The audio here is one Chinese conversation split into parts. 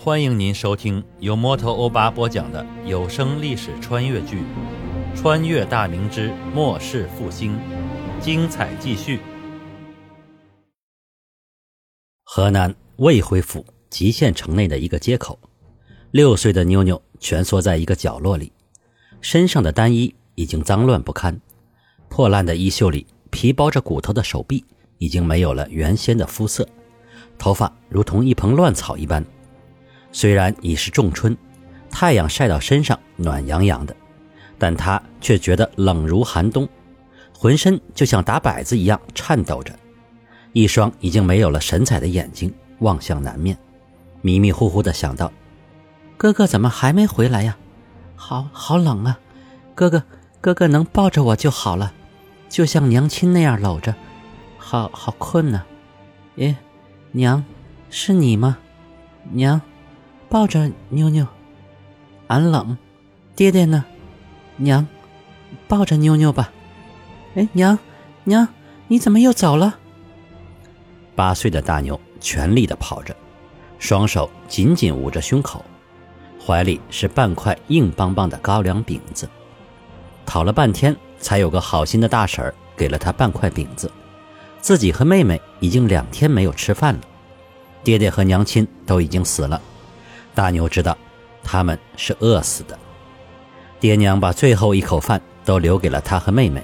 欢迎您收听由摩托欧巴播讲的有声历史穿越剧《穿越大明之末世复兴》，精彩继续。河南魏辉府吉县城内的一个街口，六岁的妞妞蜷缩在一个角落里，身上的单衣已经脏乱不堪，破烂的衣袖里皮包着骨头的手臂已经没有了原先的肤色，头发如同一蓬乱草一般。虽然已是仲春，太阳晒到身上暖洋洋的，但他却觉得冷如寒冬，浑身就像打摆子一样颤抖着。一双已经没有了神采的眼睛望向南面，迷迷糊糊地想到：“哥哥怎么还没回来呀？好好冷啊！哥哥，哥哥能抱着我就好了，就像娘亲那样搂着，好好困呢。哎，娘，是你吗？娘。”抱着妞妞，俺冷。爹爹呢？娘，抱着妞妞吧。哎，娘，娘，你怎么又走了？八岁的大牛全力的跑着，双手紧紧捂着胸口，怀里是半块硬邦邦的高粱饼子。讨了半天，才有个好心的大婶儿给了他半块饼子。自己和妹妹已经两天没有吃饭了，爹爹和娘亲都已经死了。大牛知道，他们是饿死的。爹娘把最后一口饭都留给了他和妹妹，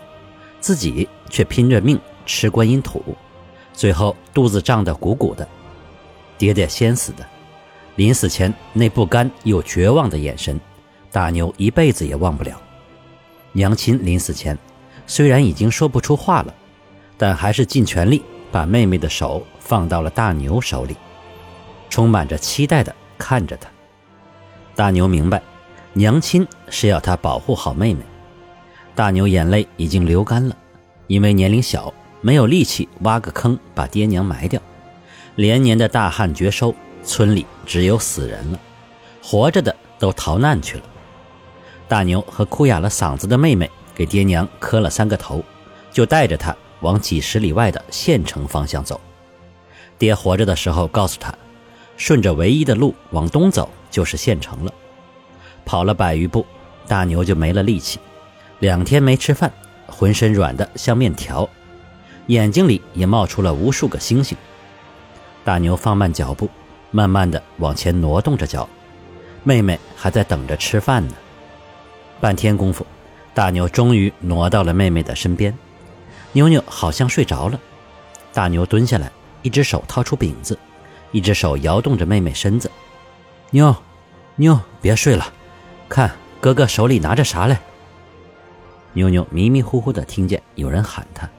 自己却拼着命吃观音土，最后肚子胀得鼓鼓的。爹爹先死的，临死前那不甘又绝望的眼神，大牛一辈子也忘不了。娘亲临死前，虽然已经说不出话了，但还是尽全力把妹妹的手放到了大牛手里，充满着期待的。看着他，大牛明白，娘亲是要他保护好妹妹。大牛眼泪已经流干了，因为年龄小，没有力气挖个坑把爹娘埋掉。连年的大旱绝收，村里只有死人了，活着的都逃难去了。大牛和哭哑了嗓子的妹妹给爹娘磕了三个头，就带着他往几十里外的县城方向走。爹活着的时候告诉他。顺着唯一的路往东走，就是县城了。跑了百余步，大牛就没了力气，两天没吃饭，浑身软得像面条，眼睛里也冒出了无数个星星。大牛放慢脚步，慢慢的往前挪动着脚。妹妹还在等着吃饭呢。半天功夫，大牛终于挪到了妹妹的身边。妞妞好像睡着了，大牛蹲下来，一只手掏出饼子。一只手摇动着妹妹身子，妞，妞，别睡了，看哥哥手里拿着啥嘞？妞妞迷迷糊糊的听见有人喊她，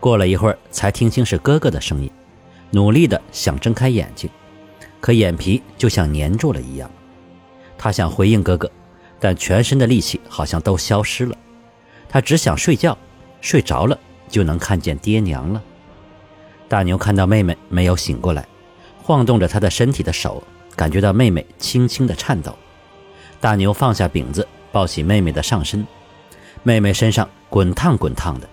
过了一会儿才听清是哥哥的声音，努力的想睁开眼睛，可眼皮就像粘住了一样。他想回应哥哥，但全身的力气好像都消失了。他只想睡觉，睡着了就能看见爹娘了。大牛看到妹妹没有醒过来。晃动着他的身体的手，感觉到妹妹轻轻的颤抖。大牛放下饼子，抱起妹妹的上身，妹妹身上滚烫滚烫的。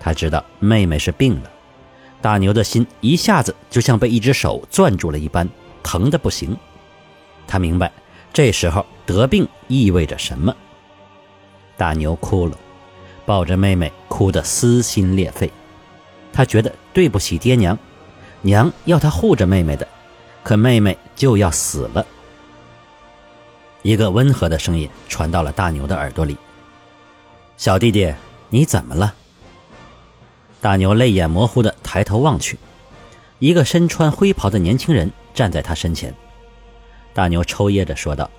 他知道妹妹是病了，大牛的心一下子就像被一只手攥住了一般，疼的不行。他明白，这时候得病意味着什么。大牛哭了，抱着妹妹哭得撕心裂肺。他觉得对不起爹娘。娘要他护着妹妹的，可妹妹就要死了。一个温和的声音传到了大牛的耳朵里：“小弟弟，你怎么了？”大牛泪眼模糊的抬头望去，一个身穿灰袍的年轻人站在他身前。大牛抽噎着说道：“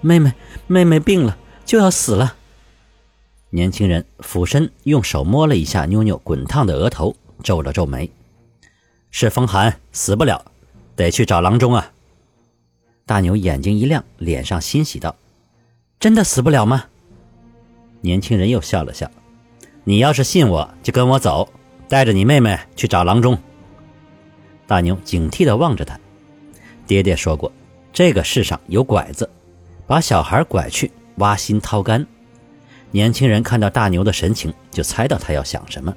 妹妹，妹妹病了，就要死了。”年轻人俯身用手摸了一下妞妞滚烫的额头，皱了皱眉。是风寒，死不了，得去找郎中啊！大牛眼睛一亮，脸上欣喜道：“真的死不了吗？”年轻人又笑了笑：“你要是信我，就跟我走，带着你妹妹去找郎中。”大牛警惕地望着他，爹爹说过，这个世上有拐子，把小孩拐去，挖心掏肝。年轻人看到大牛的神情，就猜到他要想什么，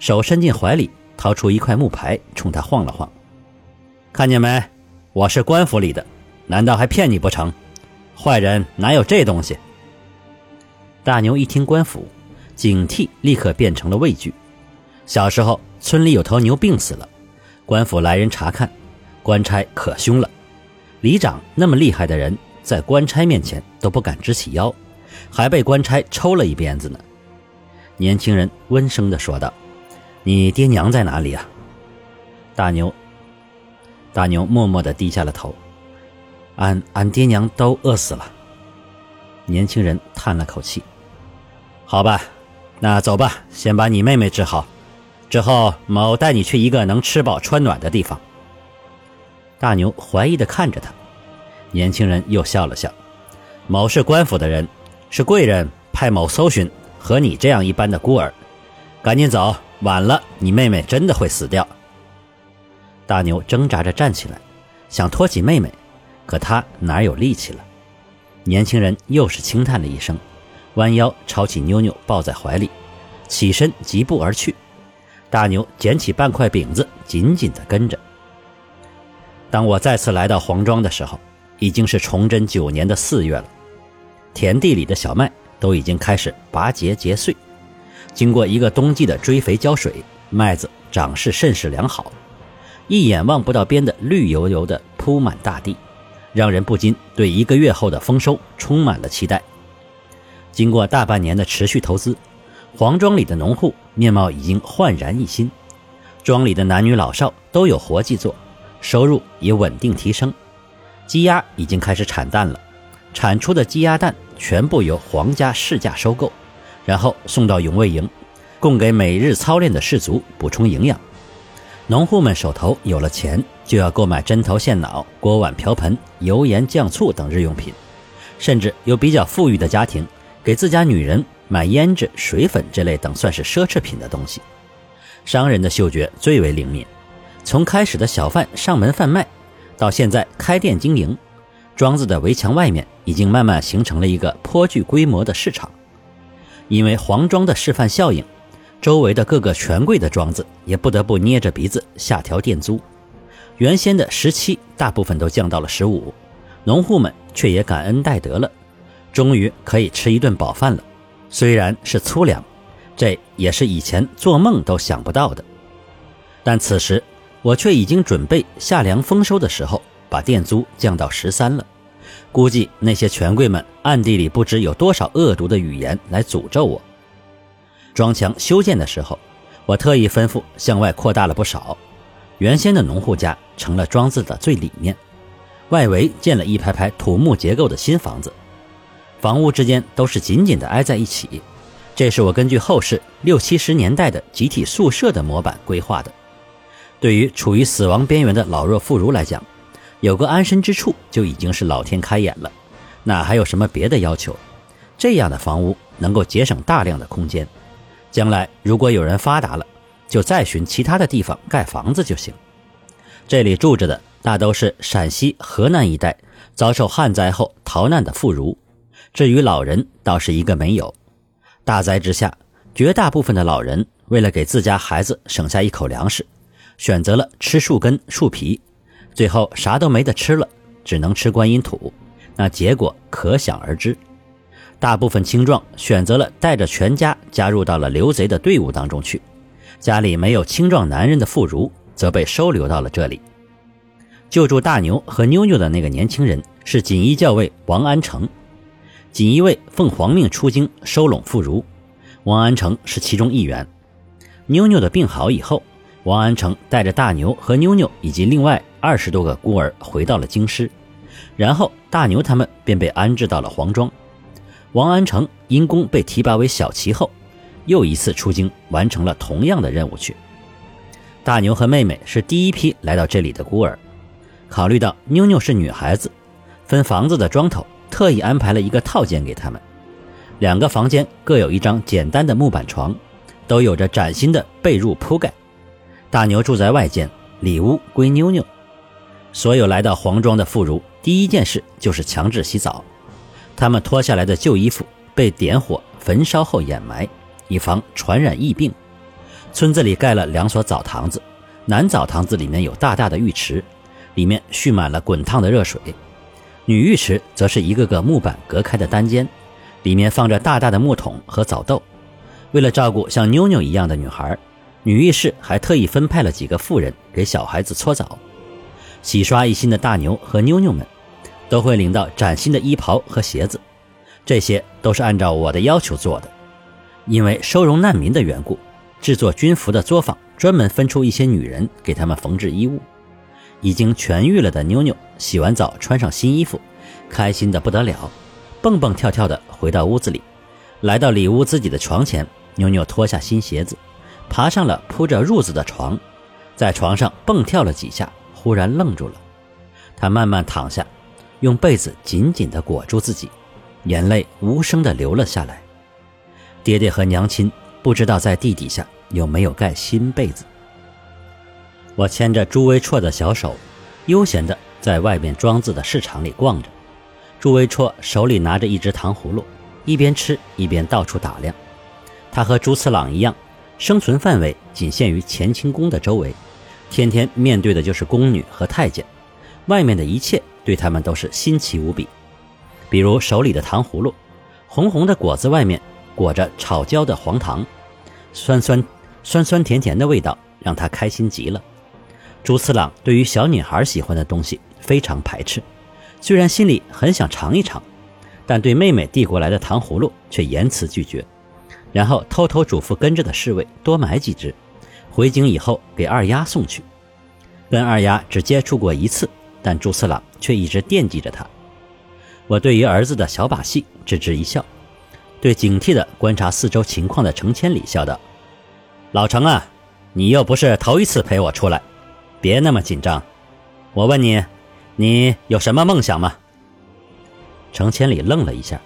手伸进怀里。掏出一块木牌，冲他晃了晃，看见没？我是官府里的，难道还骗你不成？坏人哪有这东西？大牛一听官府，警惕立刻变成了畏惧。小时候村里有头牛病死了，官府来人查看，官差可凶了。里长那么厉害的人，在官差面前都不敢直起腰，还被官差抽了一鞭子呢。年轻人温声地说道：“你爹娘在哪里啊？”大牛，大牛默默的低下了头。俺俺爹娘都饿死了。年轻人叹了口气：“好吧，那走吧，先把你妹妹治好，之后某带你去一个能吃饱穿暖的地方。”大牛怀疑的看着他，年轻人又笑了笑：“某是官府的人，是贵人派某搜寻和你这样一般的孤儿，赶紧走，晚了你妹妹真的会死掉。”大牛挣扎着站起来，想托起妹妹，可他哪有力气了？年轻人又是轻叹了一声，弯腰抄起妞妞抱在怀里，起身疾步而去。大牛捡起半块饼子，紧紧地跟着。当我再次来到黄庄的时候，已经是崇祯九年的四月了。田地里的小麦都已经开始拔节结穗，经过一个冬季的追肥浇水，麦子长势甚是良好，一眼望不到边的绿油油的铺满大地，让人不禁对一个月后的丰收充满了期待。经过大半年的持续投资，黄庄里的农户面貌已经焕然一新，庄里的男女老少都有活计做。收入也稳定提升，鸡鸭已经开始产蛋了，产出的鸡鸭蛋全部由皇家市价收购，然后送到永卫营，供给每日操练的士卒补充营养。农户们手头有了钱，就要购买针头线脑、锅碗瓢盆、油盐酱醋等日用品，甚至有比较富裕的家庭给自家女人买胭脂、水粉这类等算是奢侈品的东西。商人的嗅觉最为灵敏。从开始的小贩上门贩卖，到现在开店经营，庄子的围墙外面已经慢慢形成了一个颇具规模的市场。因为黄庄的示范效应，周围的各个权贵的庄子也不得不捏着鼻子下调店租。原先的十七大部分都降到了十五，农户们却也感恩戴德了，终于可以吃一顿饱饭了。虽然是粗粮，这也是以前做梦都想不到的。但此时。我却已经准备夏粮丰收的时候，把店租降到十三了。估计那些权贵们暗地里不知有多少恶毒的语言来诅咒我。庄墙修建的时候，我特意吩咐向外扩大了不少。原先的农户家成了庄子的最里面，外围建了一排排土木结构的新房子，房屋之间都是紧紧的挨在一起。这是我根据后世六七十年代的集体宿舍的模板规划的。对于处于死亡边缘的老弱妇孺来讲，有个安身之处就已经是老天开眼了，哪还有什么别的要求？这样的房屋能够节省大量的空间，将来如果有人发达了，就再寻其他的地方盖房子就行。这里住着的大都是陕西、河南一带遭受旱灾后逃难的妇孺，至于老人倒是一个没有。大灾之下，绝大部分的老人为了给自家孩子省下一口粮食。选择了吃树根、树皮，最后啥都没得吃了，只能吃观音土，那结果可想而知。大部分青壮选择了带着全家加入到了刘贼的队伍当中去，家里没有青壮男人的妇孺则被收留到了这里。救助大牛和妞妞的那个年轻人是锦衣教尉王安成，锦衣卫奉皇命出京收拢妇孺，王安成是其中一员。妞妞的病好以后。王安成带着大牛和妞妞以及另外二十多个孤儿回到了京师，然后大牛他们便被安置到了黄庄。王安成因功被提拔为小旗后，又一次出京完成了同样的任务去。大牛和妹妹是第一批来到这里的孤儿，考虑到妞妞是女孩子，分房子的庄头特意安排了一个套间给他们，两个房间各有一张简单的木板床，都有着崭新的被褥铺盖。大牛住在外间，里屋归妞妞。所有来到黄庄的妇孺，第一件事就是强制洗澡。他们脱下来的旧衣服被点火焚烧后掩埋，以防传染疫病。村子里盖了两所澡堂子，男澡堂子里面有大大的浴池，里面蓄满了滚烫的热水；女浴池则是一个个木板隔开的单间，里面放着大大的木桶和澡豆。为了照顾像妞妞一样的女孩，女浴室还特意分派了几个妇人给小孩子搓澡。洗刷一新的大牛和妞妞们，都会领到崭新的衣袍和鞋子，这些都是按照我的要求做的。因为收容难民的缘故，制作军服的作坊专门分出一些女人给他们缝制衣物。已经痊愈了的妞妞洗完澡，穿上新衣服，开心的不得了，蹦蹦跳跳的回到屋子里，来到里屋自己的床前，妞妞脱下新鞋子，爬上了铺着褥子的床，在床上蹦跳了几下，忽然愣住了。他慢慢躺下，用被子紧紧地裹住自己，眼泪无声地流了下来。爹爹和娘亲不知道在地底下有没有盖新被子。我牵着朱微绰的小手，悠闲地在外面庄子的市场里逛着。朱微绰手里拿着一只糖葫芦，一边吃一边到处打量。他和朱次郎一样，生存范围仅限于乾清宫的周围，天天面对的就是宫女和太监，外面的一切对他们都是新奇无比。比如手里的糖葫芦，红红的果子外面。裹着炒焦的黄糖，酸酸酸酸甜甜的味道让他开心极了。朱次郎对于小女孩喜欢的东西非常排斥，虽然心里很想尝一尝，但对妹妹递过来的糖葫芦却严词拒绝，然后偷偷嘱咐跟着的侍卫多买几只，回京以后给二丫送去。跟二丫只接触过一次，但朱次郎却一直惦记着她。我对于儿子的小把戏只知一笑。对警惕地观察四周情况的程千里笑道：“老程啊，你又不是头一次陪我出来，别那么紧张。我问你，你有什么梦想吗？”程千里愣了一下，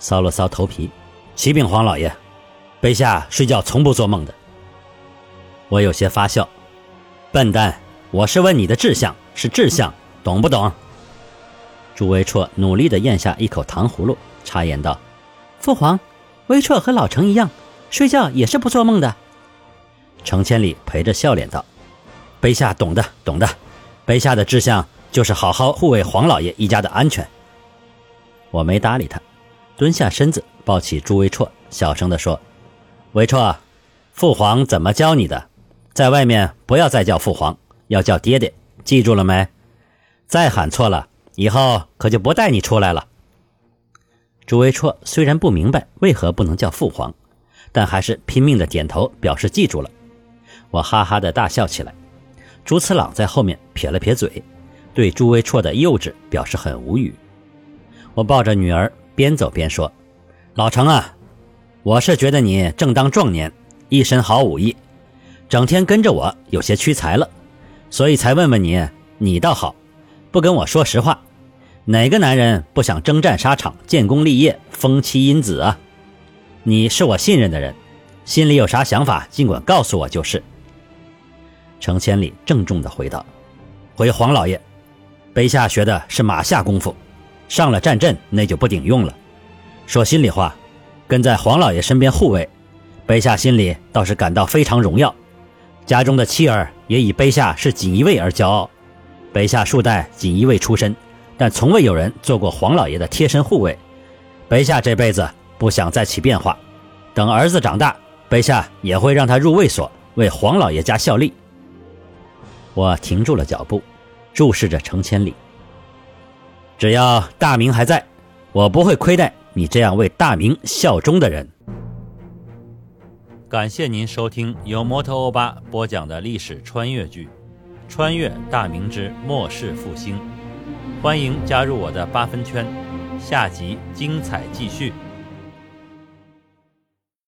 搔了搔头皮：“启禀黄老爷，卑下睡觉从不做梦的。”我有些发笑：“笨蛋，我是问你的志向，是志向，懂不懂？”朱维绰努力地咽下一口糖葫芦，插言道。父皇，微绰和老程一样，睡觉也是不做梦的。程千里陪着笑脸道：“卑下懂的，懂的。卑下的志向就是好好护卫黄老爷一家的安全。”我没搭理他，蹲下身子抱起朱威绰，小声地说：“韦绰，父皇怎么教你的？在外面不要再叫父皇，要叫爹爹，记住了没？再喊错了，以后可就不带你出来了。”朱维绰虽然不明白为何不能叫父皇，但还是拼命的点头表示记住了。我哈哈的大笑起来。朱次郎在后面撇了撇嘴，对朱维绰的幼稚表示很无语。我抱着女儿边走边说：“老程啊，我是觉得你正当壮年，一身好武艺，整天跟着我有些屈才了，所以才问问你。你倒好，不跟我说实话。”哪个男人不想征战沙场、建功立业、封妻荫子啊？你是我信任的人，心里有啥想法，尽管告诉我就是。程千里郑重地回道：“回黄老爷，卑下学的是马下功夫，上了战阵那就不顶用了。说心里话，跟在黄老爷身边护卫，卑下心里倒是感到非常荣耀。家中的妻儿也以卑下是锦衣卫而骄傲。卑下数代锦衣卫出身。”但从未有人做过黄老爷的贴身护卫，卑下这辈子不想再起变化。等儿子长大，卑下也会让他入卫所，为黄老爷家效力。我停住了脚步，注视着程千里。只要大明还在，我不会亏待你这样为大明效忠的人。感谢您收听由摩托欧巴播讲的历史穿越剧《穿越大明之末世复兴》。欢迎加入我的八分圈，下集精彩继续。